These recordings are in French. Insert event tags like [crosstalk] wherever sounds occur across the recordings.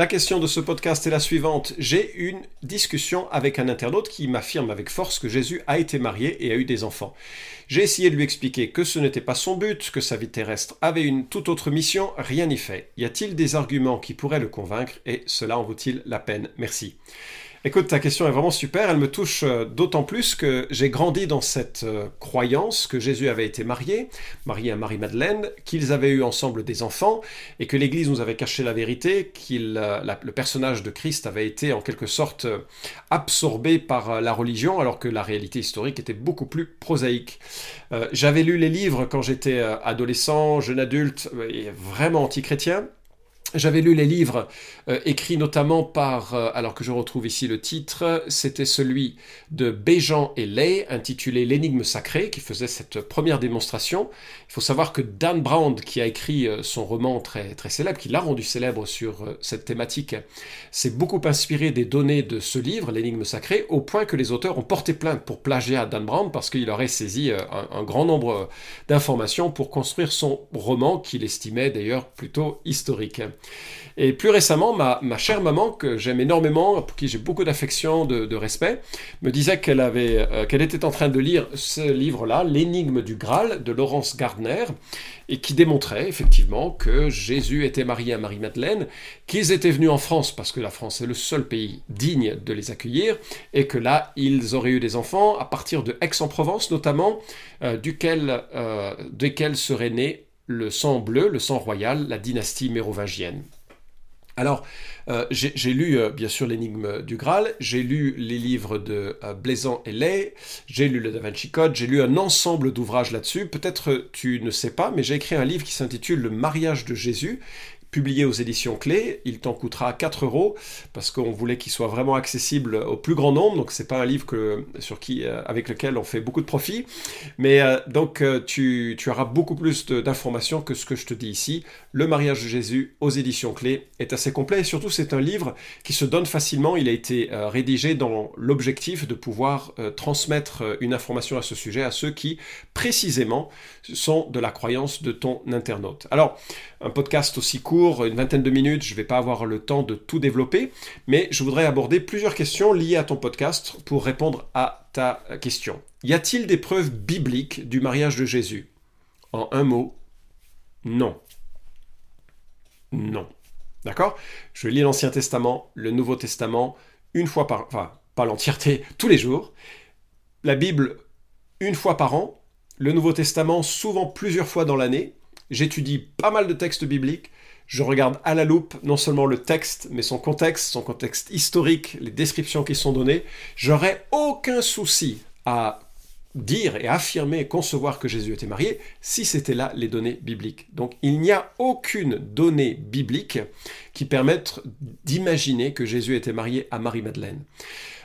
La question de ce podcast est la suivante. J'ai une discussion avec un internaute qui m'affirme avec force que Jésus a été marié et a eu des enfants. J'ai essayé de lui expliquer que ce n'était pas son but, que sa vie terrestre avait une toute autre mission, rien n'y fait. Y a-t-il des arguments qui pourraient le convaincre? Et cela en vaut-il la peine? Merci. Écoute, ta question est vraiment super. Elle me touche euh, d'autant plus que j'ai grandi dans cette euh, croyance que Jésus avait été marié, marié à Marie-Madeleine, qu'ils avaient eu ensemble des enfants et que l'Église nous avait caché la vérité, qu'il euh, le personnage de Christ avait été en quelque sorte absorbé par la religion alors que la réalité historique était beaucoup plus prosaïque. J'avais lu les livres quand j'étais adolescent, jeune adulte et vraiment anti-chrétien. J'avais lu les livres euh, écrits notamment par, euh, alors que je retrouve ici le titre, c'était celui de Béjean et Lay, intitulé L'énigme sacrée, qui faisait cette première démonstration. Il faut savoir que Dan Brown, qui a écrit euh, son roman très, très célèbre, qui l'a rendu célèbre sur cette thématique, s'est beaucoup inspiré des données de ce livre, L'énigme sacrée, au point que les auteurs ont porté plainte pour plagiat Dan Brown parce qu'il aurait saisi un grand nombre d'informations pour construire son roman, qu'il estimait d'ailleurs plutôt historique. Et plus récemment, ma, chère maman, que j'aime énormément, pour qui j'ai beaucoup d'affection, de, respect, me disait euh, qu'elle était en train de lire ce livre-là, L'énigme du Graal, de Laurence Gardner, et qui démontrait effectivement que Jésus était marié à Marie-Madeleine, qu'ils étaient venus en France, parce que la France est le seul pays digne de les accueillir, et que là, ils auraient eu des enfants à partir de Aix-en-Provence notamment, euh, duquel, euh, desquels serait né le sang bleu, le sang royal, la dynastie mérovingienne. Alors, euh, j'ai lu euh, bien sûr l'énigme du Graal, j'ai lu les livres de euh, Blaisant et Lay, j'ai lu le Da Vinci Code, j'ai lu un ensemble d'ouvrages là-dessus. Peut-être tu ne sais pas, mais j'ai écrit un livre qui s'intitule Le mariage de Jésus, publié aux éditions Clés. Il t'en coûtera 4 euros parce qu'on voulait qu'il soit vraiment accessible au plus grand nombre. Donc c'est pas un livre sur qui, euh, avec lequel on fait beaucoup de profit. Mais euh, donc euh, tu, tu, auras beaucoup plus d'informations que ce que je te dis ici. Le mariage de Jésus aux éditions Clés est assez complet et surtout c'est un livre qui se donne facilement. Il a été rédigé dans l'objectif de pouvoir transmettre une information à ce sujet à ceux qui précisément sont de la croyance de ton internaute. Alors un podcast aussi court une vingtaine de minutes, je ne vais pas avoir le temps de tout développer, mais je voudrais aborder plusieurs questions liées à ton podcast pour répondre à ta question. Y a-t-il des preuves bibliques du mariage de Jésus? En un mot, non. Non. D'accord? Je lis l'Ancien Testament, le Nouveau Testament, une fois par... Enfin, pas l'entièreté, [laughs] tous les jours. La Bible, une fois par an. Le Nouveau Testament, souvent plusieurs fois dans l'année. J'étudie pas mal de textes bibliques je regarde à la loupe non seulement le texte, mais son contexte, son contexte historique, les descriptions qui sont données. J'aurais aucun souci à dire et affirmer concevoir que Jésus était marié si c'était là les données bibliques. Donc il n'y a aucune donnée biblique qui permette d'imaginer que Jésus était marié à Marie-Madeleine.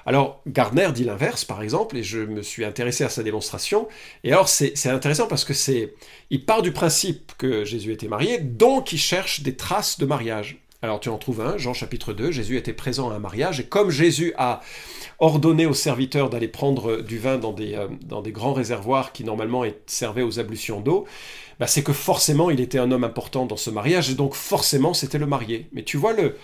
Alors, Gardner dit l'inverse, par exemple, et je me suis intéressé à sa démonstration. Et alors, c'est intéressant parce que c'est. Il part du principe que Jésus était marié, donc il cherche des traces de mariage. Alors, tu en trouves un, Jean chapitre 2, Jésus était présent à un mariage, et comme Jésus a ordonné aux serviteurs d'aller prendre du vin dans des, euh, grands réservoirs qui normalement servaient aux ablutions d'eau, bah, c'est que forcément il était un homme important dans ce mariage, et donc forcément c'était le marié. Mais tu vois le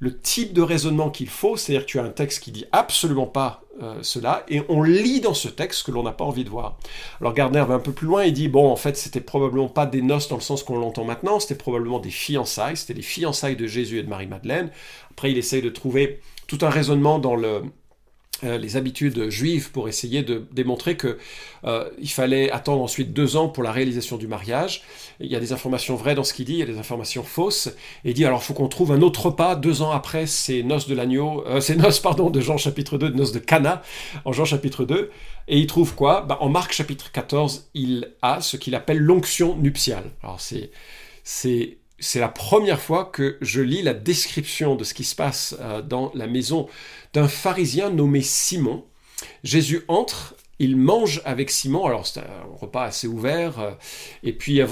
le type de raisonnement qu'il faut, c'est-à-dire que tu as un texte qui dit absolument pas euh, cela, et on lit dans ce texte que l'on n'a pas envie de voir. Alors Gardner va un peu plus loin, il dit, bon, en fait, c'était probablement pas des noces dans le sens qu'on l'entend maintenant, c'était probablement des fiançailles, c'était les fiançailles de Jésus et de Marie-Madeleine. Après, il essaye de trouver tout un raisonnement dans le, les habitudes juives pour essayer de démontrer que euh, il fallait attendre ensuite deux ans pour la réalisation du mariage. Il y a des informations vraies dans ce qu'il dit, il y a des informations fausses. Et il dit alors faut qu'on trouve un autre pas deux ans après ces noces de l'agneau, euh, ces noces pardon de Jean chapitre 2, de noces de Cana en Jean chapitre 2. Et il trouve quoi? Bah, En Marc chapitre 14, il a ce qu'il appelle l'onction nuptiale. Alors c'est c'est c'est la première fois que je lis la description de ce qui se passe dans la maison d'un pharisien nommé Simon. Jésus entre il mange avec Simon, alors c'est un repas assez ouvert, euh, et puis euh,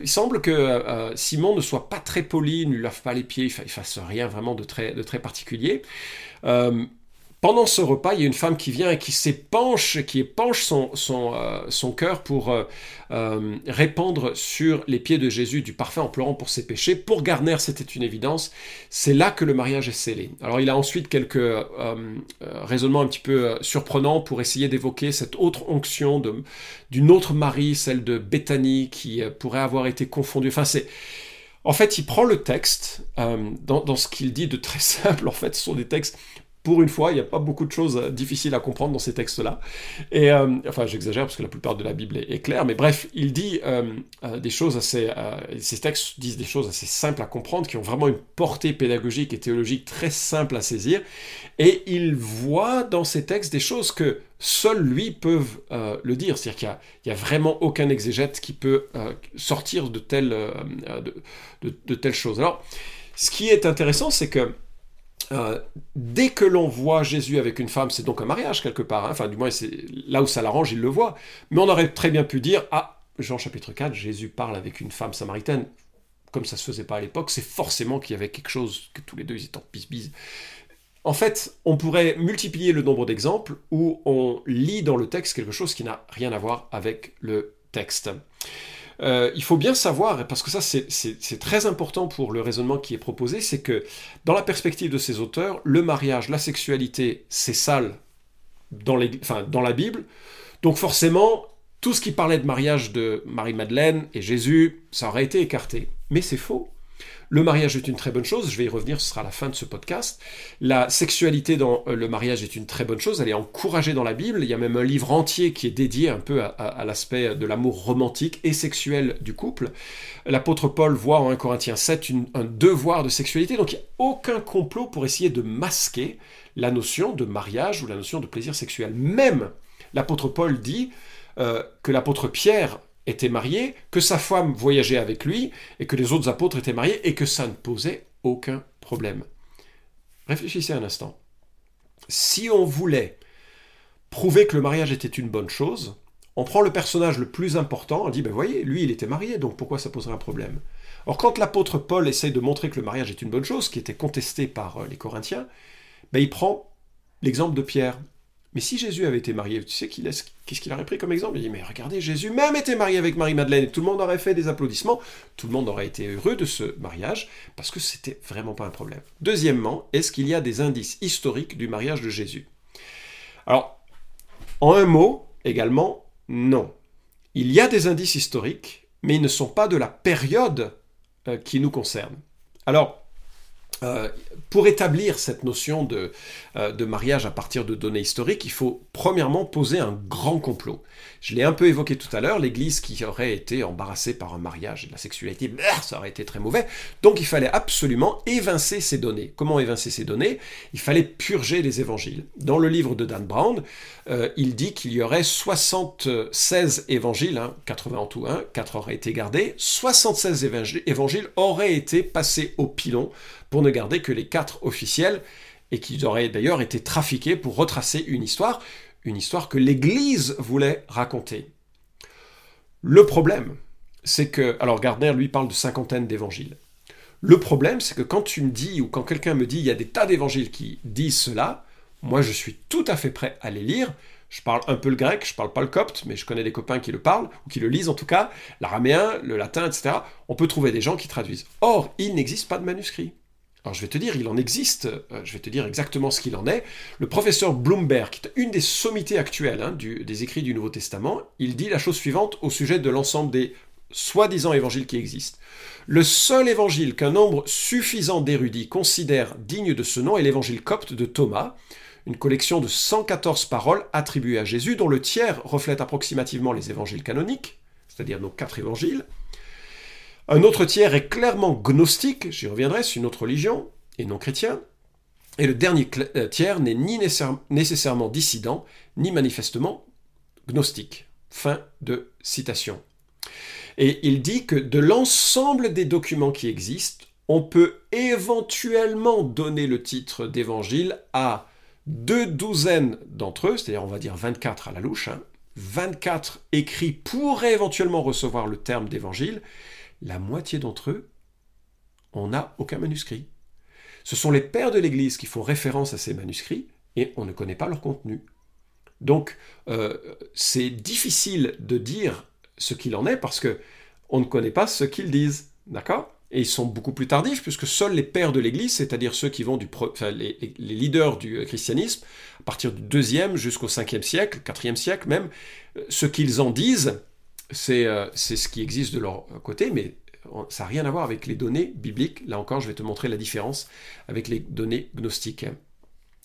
il semble que euh, Simon ne soit pas très poli, ne lui lave pas les pieds, il ne fasse rien vraiment de très particulier. Pendant ce repas, il y a une femme qui vient et qui s'épanche, qui épanche son, son, euh, son cœur pour euh, euh, répandre sur les pieds de Jésus du parfum en pleurant pour ses péchés. Pour Garner, c'était une évidence. C'est là que le mariage est scellé. Alors il a ensuite quelques raisonnements un petit peu surprenants pour essayer d'évoquer cette autre onction d'une autre Marie, celle de Béthanie, qui pourrait avoir été confondue. Enfin, c'est... En fait, il prend le texte, dans, dans, ce qu'il dit de très [laughs] simple, en fait, ce sont des textes pour une fois, il n'y a pas beaucoup de choses euh, difficiles à comprendre dans ces textes-là. Et euh, enfin, j'exagère parce que la plupart de la Bible est, claire, mais bref, il dit euh, des choses assez, ces textes disent des choses assez simples à comprendre, qui ont vraiment une portée pédagogique et théologique très simple à saisir. Et il voit dans ces textes des choses que seuls lui peuvent le dire. C'est-à-dire qu'il n'y a, vraiment aucun exégète qui peut sortir de telles, de, de telles choses. Alors, ce qui est intéressant, c'est que euh, dès que l'on voit Jésus avec une femme, c'est donc un mariage quelque part. Hein. Enfin, du moins, c'est là où ça l'arrange, il le voit. Mais on aurait très bien pu dire Ah, Jean chapitre 4, Jésus parle avec une femme samaritaine. Comme ça se faisait pas à l'époque, c'est forcément qu'il y avait quelque chose, que tous les deux ils étaient en bis En fait, on pourrait multiplier le nombre d'exemples où on lit dans le texte quelque chose qui n'a rien à voir avec le texte. Euh, il faut bien savoir, parce que ça c'est très important pour le raisonnement qui est proposé, c'est que dans la perspective de ces auteurs, le mariage, la sexualité, c'est sale dans, dans la Bible. Donc forcément, tout ce qui parlait de mariage de Marie-Madeleine et Jésus, ça aurait été écarté. Mais c'est faux. Le mariage est une très bonne chose, je vais y revenir, ce sera la fin de ce podcast. La sexualité dans euh, le mariage est une très bonne chose, elle est encouragée dans la Bible, il y a même un livre entier qui est dédié un peu à, l'aspect de l'amour romantique et sexuel du couple. L'apôtre Paul voit en 1 Corinthiens 7 un devoir de sexualité, donc il n'y a aucun complot pour essayer de masquer la notion de mariage ou la notion de plaisir sexuel. Même l'apôtre Paul dit euh, que l'apôtre Pierre était marié, que sa femme voyageait avec lui, et que les autres apôtres étaient mariés, et que ça ne posait aucun problème. Réfléchissez un instant. Si on voulait prouver que le mariage était une bonne chose, on prend le personnage le plus important, on dit, ben voyez, lui il était marié, donc pourquoi ça poserait un problème? Or quand l'apôtre Paul essaye de montrer que le mariage est une bonne chose, qui était contesté par euh, les Corinthiens, ben il prend l'exemple de Pierre. Mais si Jésus avait été marié, tu sais qu'est-ce qu'il aurait pris comme exemple? Il dit, mais regardez, Jésus même était marié avec Marie-Madeleine, et tout le monde aurait fait des applaudissements, tout le monde aurait été heureux de ce mariage, parce que c'était vraiment pas un problème. Deuxièmement, est-ce qu'il y a des indices historiques du mariage de Jésus? Alors, en un mot, également, non. Il y a des indices historiques, mais ils ne sont pas de la période euh, qui nous concerne. Alors, euh, pour établir cette notion de, euh, de, mariage à partir de données historiques, il faut premièrement poser un grand complot. Je l'ai un peu évoqué tout à l'heure, l'Église qui aurait été embarrassée par un mariage et la sexualité, ça aurait été très mauvais. Donc il fallait absolument évincer ces données. Comment évincer ces données? Il fallait purger les évangiles. Dans le livre de Dan Brown, euh, il dit qu'il y aurait 76 évangiles, 80 hein, en tout, hein, 4 auraient été gardés, 76 évangiles auraient été passés au pilon pour ne garder que les quatre officiels, et qui auraient d'ailleurs été trafiqués pour retracer une histoire, une histoire que l'Église voulait raconter. Le problème, c'est que, alors Gardner lui parle de cinquantaine d'évangiles. Le problème, c'est que quand tu me dis, ou quand quelqu'un me dit, il y a des tas d'évangiles qui disent cela, moi je suis tout à fait prêt à les lire. Je parle un peu le grec, je parle pas le copte, mais je connais des copains qui le parlent, ou qui le lisent en tout cas, l'araméen, le latin, etc. On peut trouver des gens qui traduisent. Or, il n'existe pas de manuscrit. Alors je vais te dire, il en existe, euh, je vais te dire exactement ce qu'il en est. Le professeur Bloomberg, qui est une des sommités actuelles hein, des écrits du Nouveau Testament, il dit la chose suivante au sujet de l'ensemble des soi-disant évangiles qui existent. Le seul évangile qu'un nombre suffisant d'érudits considère digne de ce nom est l'évangile copte de Thomas, une collection de 114 paroles attribuées à Jésus, dont le tiers reflète approximativement les évangiles canoniques, c'est-à-dire nos quatre évangiles, un autre tiers est clairement gnostique, j'y reviendrai, c'est une autre religion, et non chrétien. Et le dernier euh, tiers n'est ni nécessairement dissident, ni manifestement gnostique. Fin de citation. Et il dit que de l'ensemble des documents qui existent, on peut éventuellement donner le titre d'évangile à deux douzaines d'entre eux, c'est-à-dire on va dire 24 à la louche, hein, 24 écrits pourraient éventuellement recevoir le terme d'évangile, la moitié d'entre eux, on n'a aucun manuscrit. Ce sont les pères de l'Église qui font référence à ces manuscrits et on ne connaît pas leur contenu. Donc euh, c'est difficile de dire ce qu'il en est parce que on ne connaît pas ce qu'ils disent. D'accord? Et ils sont beaucoup plus tardifs, puisque seuls les pères de l'Église, c'est-à-dire ceux qui vont du, enfin, les, leaders du christianisme, à partir du deuxième jusqu'au 5e siècle, 4e siècle même, euh, ce qu'ils en disent, euh, c'est ce qui existe de leur côté, mais ça n'a rien à voir avec les données bibliques. Là encore, je vais te montrer la différence avec les données gnostiques.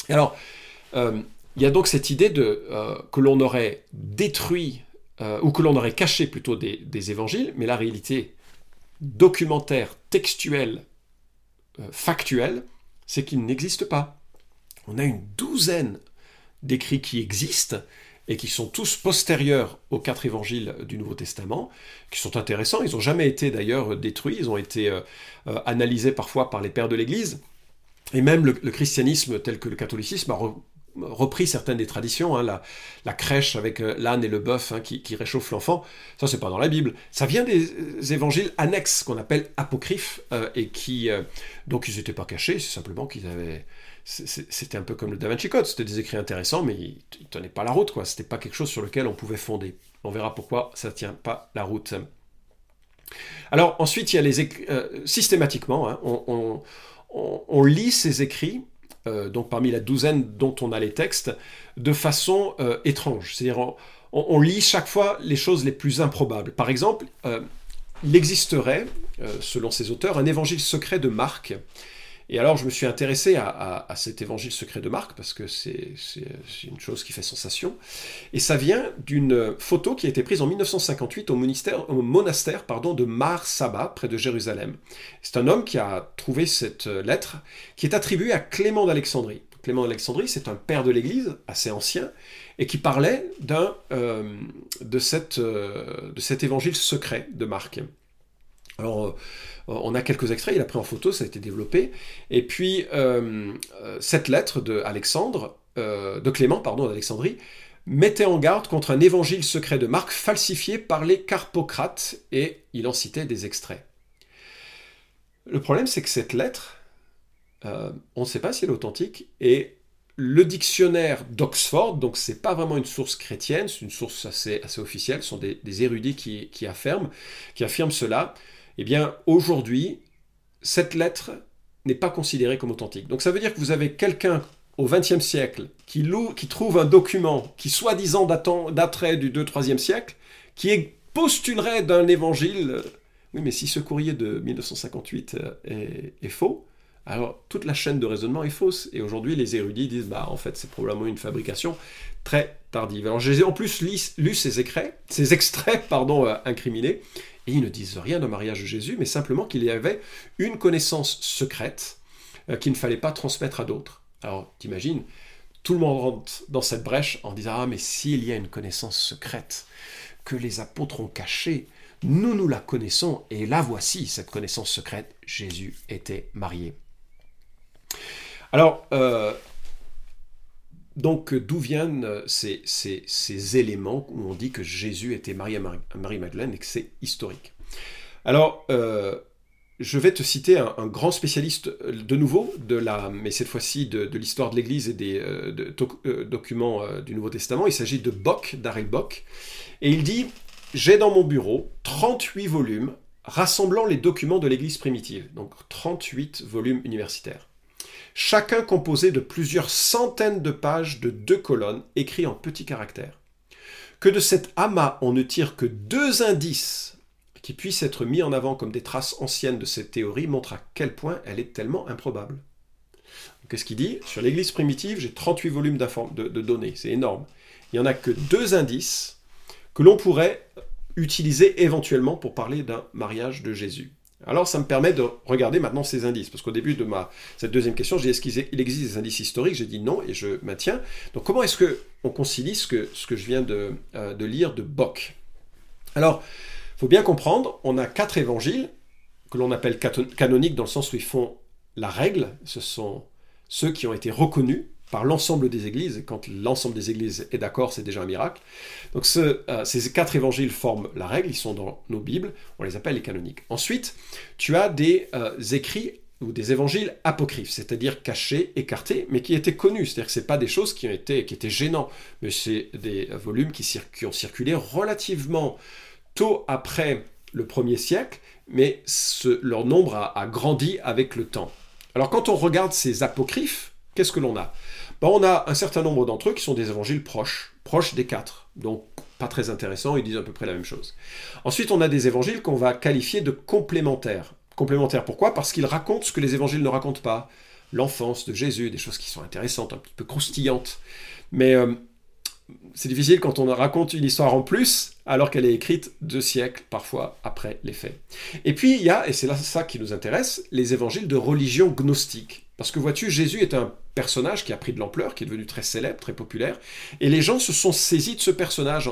Alors, euh, il y a donc cette idée de, que l'on aurait détruit, ou que l'on aurait caché plutôt des, des évangiles, mais la réalité, documentaire, textuel, euh, factuel, c'est qu'il n'existe pas. On a une douzaine d'écrits qui existent et qui sont tous postérieurs aux quatre évangiles du Nouveau Testament, qui sont intéressants. Ils n'ont jamais été d'ailleurs détruits, ils ont été euh, euh, analysés parfois par les pères de l'Église. Et même le, christianisme, tel que le catholicisme, a repris certaines des traditions, hein, la, crèche avec euh, l'âne et le bœuf hein, qui, réchauffe l'enfant, ça c'est pas dans la Bible. Ça vient des évangiles annexes qu'on appelle apocryphes euh, et qui euh, donc ils n'étaient pas cachés, c'est simplement qu'ils avaient c'était un peu comme le Da Vinci Code, c'était des écrits intéressants mais ils, tenaient pas la route quoi, c'était pas quelque chose sur lequel on pouvait fonder. On verra pourquoi ça tient pas la route. Alors ensuite il y a les systématiquement hein, on lit ces écrits euh, donc parmi la douzaine dont on a les textes, de façon euh, étrange. C'est-à-dire, on, lit chaque fois les choses les plus improbables. Par exemple, euh, il existerait, selon ces auteurs, un évangile secret de Marc et alors, je me suis intéressé à, cet évangile secret de Marc, parce que c'est une chose qui fait sensation. Et ça vient d'une photo qui a été prise en 1958 au, monastère de Mar Saba, près de Jérusalem. C'est un homme qui a trouvé cette lettre, qui est attribuée à Clément d'Alexandrie. Clément d'Alexandrie, c'est un père de l'Église, assez ancien, et qui parlait euh, euh, de cet évangile secret de Marc. Alors, euh, on a quelques extraits, il a pris en photo, ça a été développé. Et puis, euh, euh, cette lettre de Alexandre, de Clément, pardon, d'Alexandrie, mettait en garde contre un évangile secret de Marc falsifié par les carpocrates, et il en citait des extraits. Le problème, c'est que cette lettre, on ne sait pas si elle est authentique, et le dictionnaire d'Oxford, donc c'est pas vraiment une source chrétienne, c'est une source assez, officielle, ce sont des, érudits qui affirment cela, eh bien aujourd'hui, cette lettre n'est pas considérée comme authentique. Donc ça veut dire que vous avez quelqu'un au XXe siècle qui, qui trouve un document qui soi-disant daterait du 2-3e siècle, qui postulerait d'un évangile. Oui, mais si ce courrier de 1958 euh, est, faux, alors toute la chaîne de raisonnement est fausse. Et aujourd'hui, les érudits disent, bah en fait, c'est probablement une fabrication très tardive. Alors j'ai en plus lu, ces, extraits, ces extraits pardon, euh, incriminés, et ils ne disent rien d'un mariage de Jésus, mais simplement qu'il y avait une connaissance secrète euh, qu'il ne fallait pas transmettre à d'autres. Alors, t'imagines, tout le monde rentre dans cette brèche en disant Ah, mais s'il y a une connaissance secrète que les apôtres ont cachée, nous nous la connaissons, et la voici, cette connaissance secrète Jésus était marié. Alors, euh, donc d'où viennent euh, ces, éléments où on dit que Jésus était à Marie-Madeleine et que c'est historique Alors, euh, je vais te citer un, grand spécialiste euh, de nouveau, de la, mais cette fois-ci de, l'histoire de l'Église et des documents du Nouveau Testament. Il s'agit de Bock, Darrell Bock. Et il dit, j'ai dans mon bureau 38 volumes rassemblant les documents de l'Église primitive, donc 38 volumes universitaires chacun composé de plusieurs centaines de pages de deux colonnes écrits en petits caractères. Que de cet amas on ne tire que deux indices qui puissent être mis en avant comme des traces anciennes de cette théorie montre à quel point elle est tellement improbable. Qu'est-ce qu'il dit? Sur l'Église primitive, j'ai 38 volumes de, de données, c'est énorme. Il n'y en a que deux indices que l'on pourrait utiliser éventuellement pour parler d'un mariage de Jésus. Alors ça me permet de regarder maintenant ces indices, parce qu'au début de ma cette deuxième question, j'ai dit est-ce qu'il existe des indices historiques? J'ai dit non et je maintiens. Donc comment est-ce que on concilie ce que, ce que je viens de, euh, de lire de Bock? Alors, il faut bien comprendre, on a quatre évangiles que l'on appelle canoniques dans le sens où ils font la règle. Ce sont ceux qui ont été reconnus par l'ensemble des églises, et quand l'ensemble des églises est d'accord, c'est déjà un miracle. Donc euh, ces quatre évangiles forment la règle, ils sont dans nos Bibles, on les appelle les canoniques. Ensuite, tu as des euh, écrits ou des évangiles apocryphes, c'est-à-dire cachés, écartés, mais qui étaient connus. C'est-à-dire que ce pas des choses qui, ont qui étaient gênants, mais c'est des volumes qui, qui, ont circulé relativement tôt après le premier siècle, mais leur nombre a, a grandi avec le temps. Alors quand on regarde ces apocryphes, qu'est-ce que l'on a? Ben, On a un certain nombre d'entre eux qui sont des évangiles proches, proches des quatre. Donc pas très intéressants, ils disent à peu près la même chose. Ensuite, on a des évangiles qu'on va qualifier de complémentaires. Complémentaires pourquoi? Parce qu'ils racontent ce que les évangiles ne racontent pas. L'enfance de Jésus, des choses qui sont intéressantes, un petit peu croustillantes. Mais euh, c'est difficile quand on raconte une histoire en plus, alors qu'elle est écrite deux siècles parfois après les faits. Et puis il y a, et c'est là ça qui nous intéresse, les évangiles de religion gnostique. Parce que vois-tu, Jésus est un personnage qui a pris de l'ampleur, qui est devenu très célèbre, très populaire, et les gens se sont saisis de ce personnage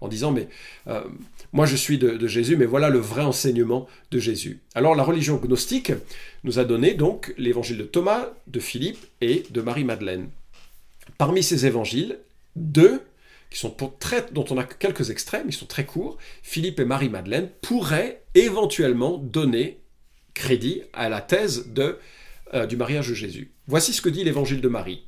en, disant, mais euh, moi je suis de, Jésus, mais voilà le vrai enseignement de Jésus. Alors la religion gnostique nous a donné donc l'évangile de Thomas, de Philippe et de Marie-Madeleine. Parmi ces évangiles, deux, qui sont dont on a quelques extrêmes, ils sont très courts, Philippe et Marie-Madeleine pourraient éventuellement donner crédit à la thèse euh, du mariage de Jésus. Voici ce que dit l'évangile de Marie.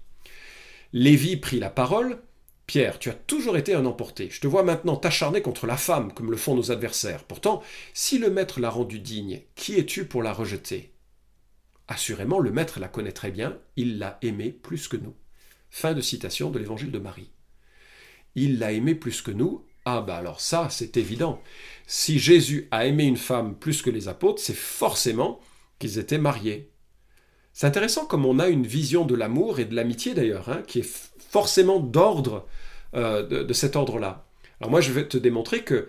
Lévi prit la parole. Pierre, tu as toujours été un emporté. Je te vois maintenant t'acharner contre la femme, comme le font nos adversaires. Pourtant, si le maître l'a rendue digne, qui es-tu pour la rejeter? Assurément, le maître la connaît très bien, il l'a aimée plus que nous. Fin de citation de l'évangile de Marie. Il l'a aimée plus que nous. Ah bah alors ça, c'est évident. Si Jésus a aimé une femme plus que les apôtres, c'est forcément qu'ils étaient mariés. C'est intéressant comme on a une vision de l'amour et de l'amitié d'ailleurs, hein, qui est forcément d'ordre euh, de, cet ordre-là. Alors moi, je vais te démontrer que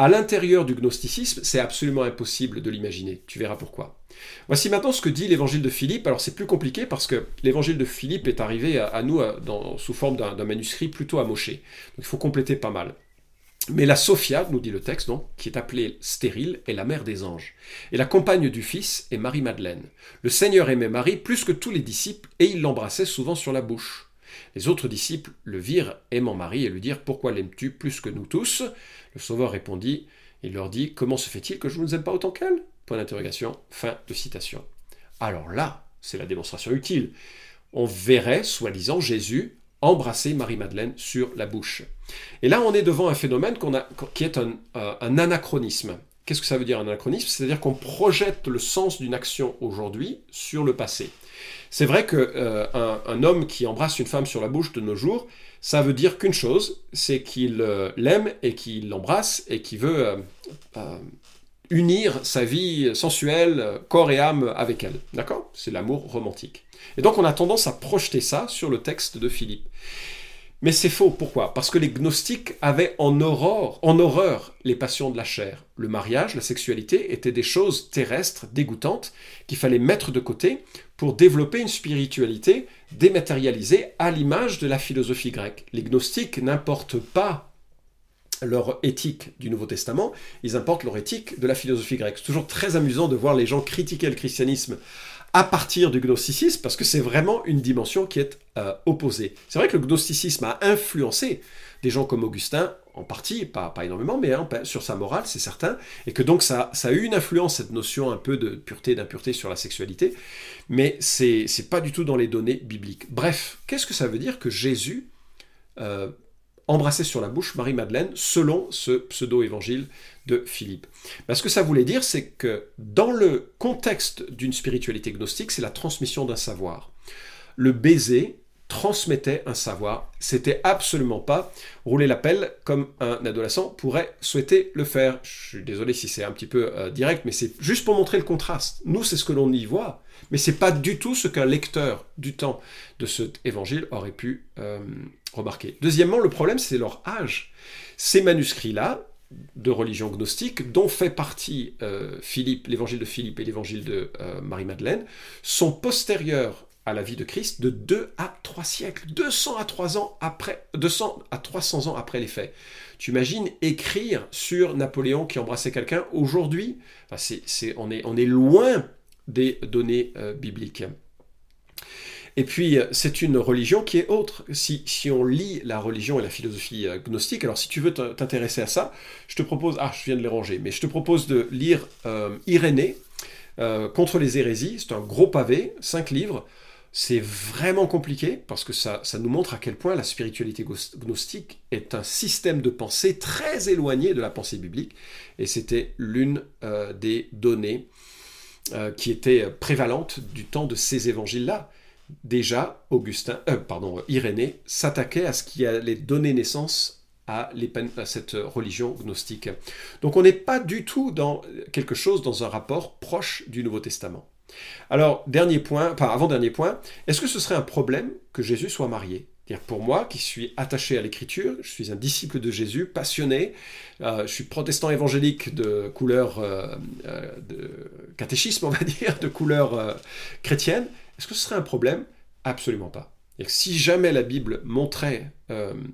à l'intérieur du gnosticisme, c'est absolument impossible de l'imaginer. Tu verras pourquoi. Voici maintenant ce que dit l'évangile de Philippe. Alors c'est plus compliqué parce que l'évangile de Philippe est arrivé à, nous sous forme d'un manuscrit plutôt amoché. Donc il faut compléter pas mal. Mais la Sophia, nous dit le texte, qui est appelée stérile, est la mère des anges. Et la compagne du Fils est Marie-Madeleine. Le Seigneur aimait Marie plus que tous les disciples, et il l'embrassait souvent sur la bouche. Les autres disciples le virent aimant Marie et lui dirent Pourquoi l'aimes-tu plus que nous tous? Le Sauveur répondit Il leur dit Comment se fait-il que je ne vous aime pas autant qu'elle? Alors là, c'est la démonstration utile. On verrait, soi-disant, Jésus embrasser Marie-Madeleine sur la bouche. Et là, on est devant un phénomène qui est un, euh, anachronisme. Qu'est-ce que ça veut dire un anachronisme? C'est-à-dire qu'on projette le sens d'une action aujourd'hui sur le passé. C'est vrai qu'un euh, un homme qui embrasse une femme sur la bouche de nos jours, ça veut dire qu'une chose, c'est qu'il euh, l'aime et qu'il l'embrasse et qu'il veut unir sa vie sensuelle, corps et âme avec elle. D'accord? C'est l'amour romantique. Et donc on a tendance à projeter ça sur le texte de Philippe. Mais c'est faux. Pourquoi? Parce que les gnostiques avaient en horreur, les passions de la chair. Le mariage, la sexualité étaient des choses terrestres, dégoûtantes, qu'il fallait mettre de côté pour développer une spiritualité dématérialisée à l'image de la philosophie grecque. Les gnostiques n'importent pas leur éthique du Nouveau Testament, ils importent leur éthique de la philosophie grecque. C'est toujours très amusant de voir les gens critiquer le christianisme à partir du gnosticisme, parce que c'est vraiment une dimension qui est euh, opposée. C'est vrai que le gnosticisme a influencé des gens comme Augustin, en partie, pas, pas énormément, mais hein, sur sa morale, c'est certain, et que donc ça, ça, a eu une influence, cette notion un peu de pureté, d'impureté sur la sexualité, mais c'est pas du tout dans les données bibliques. Bref, qu'est-ce que ça veut dire que Jésus euh, embrassait sur la bouche Marie-Madeleine selon ce pseudo-évangile de Philippe. Ben, ce que ça voulait dire, c'est que dans le contexte d'une spiritualité gnostique, c'est la transmission d'un savoir. Le baiser transmettait un savoir. C'était absolument pas rouler la pelle comme un adolescent pourrait souhaiter le faire. Je suis désolé si c'est un petit peu euh, direct, mais c'est juste pour montrer le contraste. Nous, c'est ce que l'on y voit, mais c'est pas du tout ce qu'un lecteur du temps de cet évangile aurait pu euh, remarquer. Deuxièmement, le problème, c'est leur âge. Ces manuscrits-là, de religion gnostique, dont fait partie euh, Philippe, l'évangile de Philippe et l'évangile de Marie-Madeleine, sont postérieurs à la vie de Christ de 2 à 3 siècles, 200 à 3 ans après, 200 à 300 ans après les faits. Tu imagines écrire sur Napoléon qui embrassait quelqu'un aujourd'hui? On, est, on est loin des données euh, bibliques. Et puis, c'est une religion qui est autre. Si, si, on lit la religion et la philosophie gnostique, alors si tu veux t'intéresser à ça, je te propose, ah, je viens de les ranger, mais je te propose de lire Irénée, contre les hérésies, c'est un gros pavé, cinq livres, c'est vraiment compliqué parce que ça, nous montre à quel point la spiritualité gnostique est un système de pensée très éloigné de la pensée biblique. Et c'était l'une euh, des données euh, qui étaient prévalentes du temps de ces évangiles-là. Déjà, Augustin, euh, Irénée s'attaquait à ce qui allait donner naissance à cette religion gnostique. Donc on n'est pas du tout dans quelque chose, dans un rapport proche du Nouveau Testament. Alors, dernier point, enfin avant-dernier point, est-ce que ce serait un problème que Jésus soit marié? Pour moi, qui suis attaché à l'écriture, je suis un disciple de Jésus, passionné, euh, je suis protestant évangélique de couleur euh, euh, de catéchisme, on va [laughs] dire, de couleur chrétienne, est-ce que ce serait un problème? Absolument pas. Et si jamais la Bible montrait,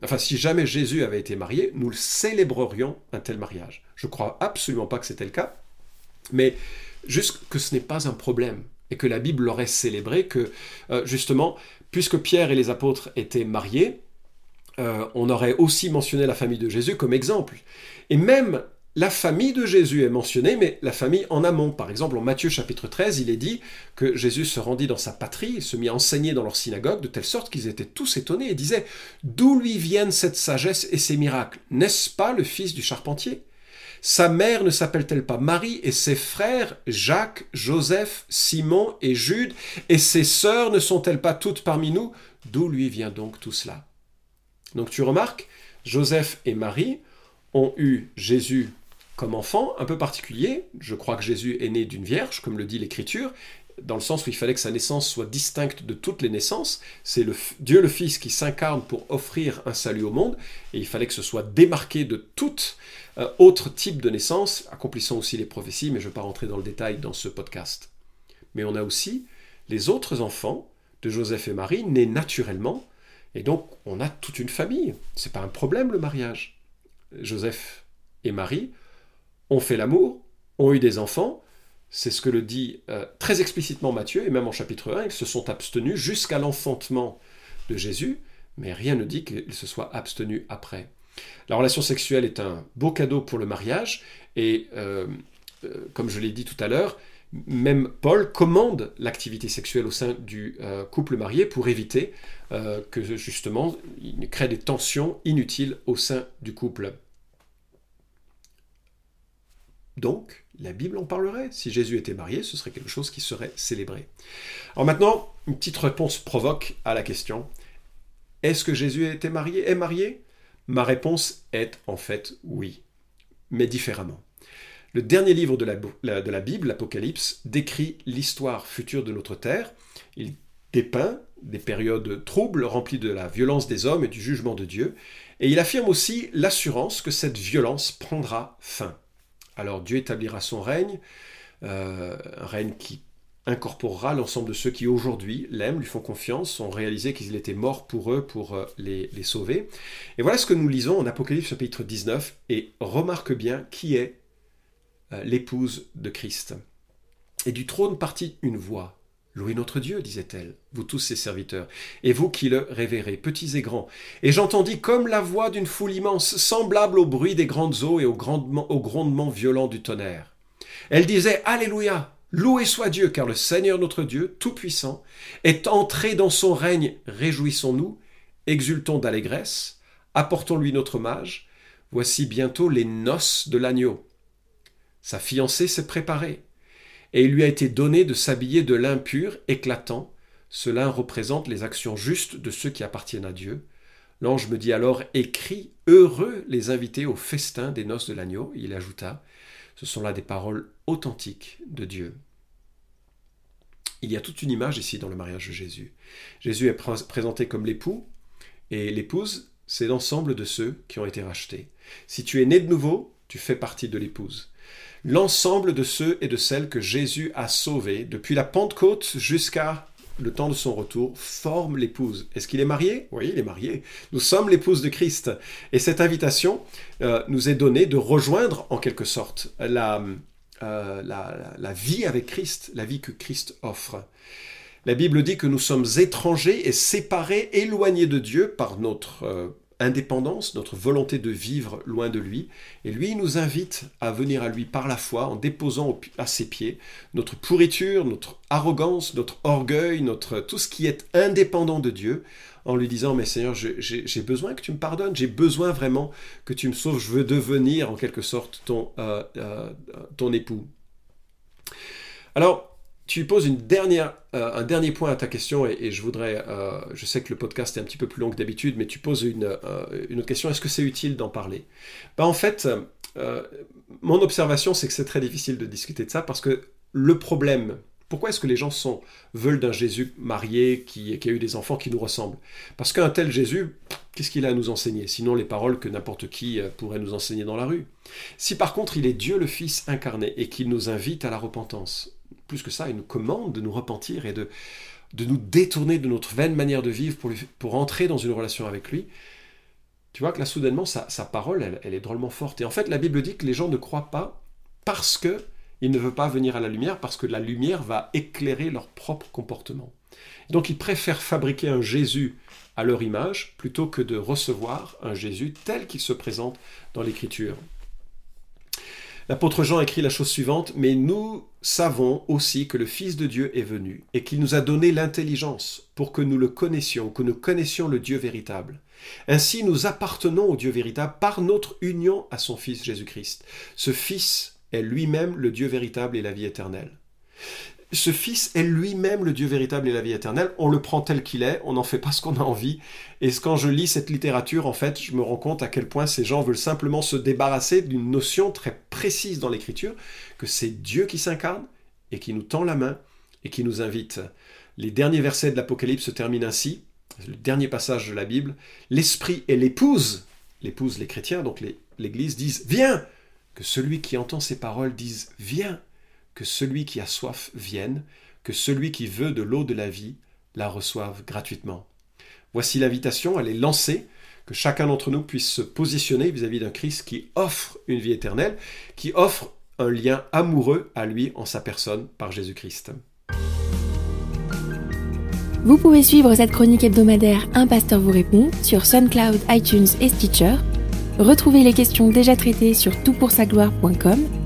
enfin si jamais Jésus avait été marié, nous le célébrerions un tel mariage. Je crois absolument pas que c'était le cas, mais juste que ce n'est pas un problème et que la Bible l'aurait célébré, que euh, justement, puisque Pierre et les apôtres étaient mariés, euh, on aurait aussi mentionné la famille de Jésus comme exemple. Et même la famille de Jésus est mentionnée, mais la famille en amont. Par exemple, en Matthieu chapitre 13, il est dit que Jésus se rendit dans sa patrie, se mit à enseigner dans leur synagogue, de telle sorte qu'ils étaient tous étonnés et disaient D'où lui viennent cette sagesse et ces miracles? N'est-ce pas le fils du charpentier? Sa mère ne s'appelle-t-elle pas Marie et ses frères Jacques, Joseph, Simon et Jude et ses sœurs ne sont-elles pas toutes parmi nous? D'où lui vient donc tout cela? Donc tu remarques, Joseph et Marie ont eu Jésus comme enfant un peu particulier. Je crois que Jésus est né d'une vierge, comme le dit l'Écriture, dans le sens où il fallait que sa naissance soit distincte de toutes les naissances. C'est le, Dieu le Fils qui s'incarne pour offrir un salut au monde, et il fallait que ce soit démarqué de toute euh, autre type de naissance, accomplissant aussi les prophéties, mais je ne vais pas rentrer dans le détail dans ce podcast. Mais on a aussi les autres enfants de Joseph et Marie nés naturellement, et donc on a toute une famille. C'est pas un problème le mariage. Joseph et Marie ont fait l'amour, ont eu des enfants, c'est ce que le dit euh, très explicitement Matthieu, et même en chapitre 1, ils se sont abstenus jusqu'à l'enfantement de Jésus, mais rien ne dit qu'ils se soient abstenus après. La relation sexuelle est un beau cadeau pour le mariage, et euh, euh, comme je l'ai dit tout à l'heure, même Paul commande l'activité sexuelle au sein du couple marié pour éviter que justement il crée des tensions inutiles au sein du couple. Donc, la Bible en parlerait. Si Jésus était marié, ce serait quelque chose qui serait célébré. Alors maintenant, une petite réponse provoque à la question. Est-ce que Jésus était marié Est marié? Ma réponse est en fait oui, mais différemment. Le dernier livre de la, Bible, l'Apocalypse, décrit l'histoire future de notre terre. Il dépeint des périodes troubles remplies de la violence des hommes et du jugement de Dieu, et il affirme aussi l'assurance que cette violence prendra fin. Alors Dieu établira son règne, euh, un règne qui incorporera l'ensemble de ceux qui aujourd'hui l'aiment, lui font confiance, ont réalisé qu'il était mort pour eux, pour euh, les, sauver. Et voilà ce que nous lisons en Apocalypse chapitre 19, et remarque bien qui est euh, l'épouse de Christ. Et du trône partit une voix, Louez notre Dieu, disait-elle, vous tous ses serviteurs, et vous qui le révérez, petits et grands. Et j'entendis comme la voix d'une foule immense, semblable au bruit des grandes eaux et au, au grondement violent du tonnerre. Elle disait Alléluia, loué soit Dieu, car le Seigneur notre Dieu, Tout-Puissant, est entré dans son règne, réjouissons-nous, exultons d'allégresse, apportons-lui notre hommage, voici bientôt les noces de l'agneau. Sa fiancée s'est préparée et il lui a été donné de s'habiller de l'impur éclatant. Cela représente les actions justes de ceux qui appartiennent à Dieu. L'ange me dit alors Écris, heureux les invités au festin des noces de l'agneau. Il ajouta Ce sont là des paroles authentiques de Dieu. Il y a toute une image ici dans le mariage de Jésus. Jésus est présenté comme l'époux, et l'épouse, c'est l'ensemble de ceux qui ont été rachetés. Si tu es né de nouveau, tu fais partie de l'épouse l'ensemble de ceux et de celles que Jésus a sauvés depuis la Pentecôte jusqu'à le temps de son retour, forment l'épouse. Est-ce qu'il est marié? Oui, il est marié. Nous sommes l'épouse de Christ. Et cette invitation euh, nous est donnée de rejoindre en quelque sorte la, euh, la, la, vie avec Christ, la vie que Christ offre. La Bible dit que nous sommes étrangers et séparés, éloignés de Dieu par notre euh, indépendance, notre volonté de vivre loin de lui. Et lui nous invite à venir à lui par la foi en déposant à ses pieds notre pourriture, notre arrogance, notre orgueil, notre tout ce qui est indépendant de Dieu, en lui disant mais Seigneur j'ai besoin que tu me pardonnes, j'ai besoin vraiment que tu me sauves, je veux devenir en quelque sorte ton, euh, euh, ton époux. Alors tu poses une dernière, euh, un dernier point à ta question et, je voudrais, euh, je sais que le podcast est un petit peu plus long que d'habitude, mais tu poses une, euh, une question, est-ce que c'est utile d'en parler? Ben, En fait, mon observation, c'est que c'est très difficile de discuter de ça parce que le problème, pourquoi est-ce que les gens veulent d'un Jésus marié qui, qui, a eu des enfants qui nous ressemblent? Parce qu'un tel Jésus, qu'est-ce qu'il a à nous enseigner? Sinon les paroles que n'importe qui pourrait nous enseigner dans la rue. Si par contre il est Dieu le Fils incarné et qu'il nous invite à la repentance, plus que ça, il nous commande de nous repentir et de, de nous détourner de notre vaine manière de vivre pour, pour entrer dans une relation avec lui. Tu vois que là, soudainement, sa, parole, elle, est drôlement forte. Et en fait, la Bible dit que les gens ne croient pas parce que il ne veut pas venir à la lumière, parce que la lumière va éclairer leur propre comportement. Donc, ils préfèrent fabriquer un Jésus à leur image plutôt que de recevoir un Jésus tel qu'il se présente dans l'Écriture. L'apôtre Jean écrit la chose suivante, mais nous savons aussi que le Fils de Dieu est venu et qu'il nous a donné l'intelligence pour que nous le connaissions, que nous connaissions le Dieu véritable. Ainsi nous appartenons au Dieu véritable par notre union à son Fils Jésus-Christ. Ce Fils est lui-même le Dieu véritable et la vie éternelle ce Fils est lui-même le Dieu véritable et la vie éternelle. On le prend tel qu'il est, on n'en fait pas ce qu'on a envie. Et quand je lis cette littérature, en fait, je me rends compte à quel point ces gens veulent simplement se débarrasser d'une notion très précise dans l'Écriture, que c'est Dieu qui s'incarne et qui nous tend la main et qui nous invite. Les derniers versets de l'Apocalypse se terminent ainsi, le dernier passage de la Bible. L'Esprit et l'épouse, l'épouse les chrétiens, donc l'Église, disent Viens Que celui qui entend ces paroles dise Viens que celui qui a soif vienne, que celui qui veut de l'eau de la vie la reçoive gratuitement. Voici l'invitation, elle est lancée, que chacun d'entre nous puisse se positionner vis-à-vis d'un Christ qui offre une vie éternelle, qui offre un lien amoureux à lui en sa personne par Jésus-Christ. Vous pouvez suivre cette chronique hebdomadaire Un pasteur vous répond sur SoundCloud, iTunes et Stitcher. Retrouvez les questions déjà traitées sur toutpoursagloire.com.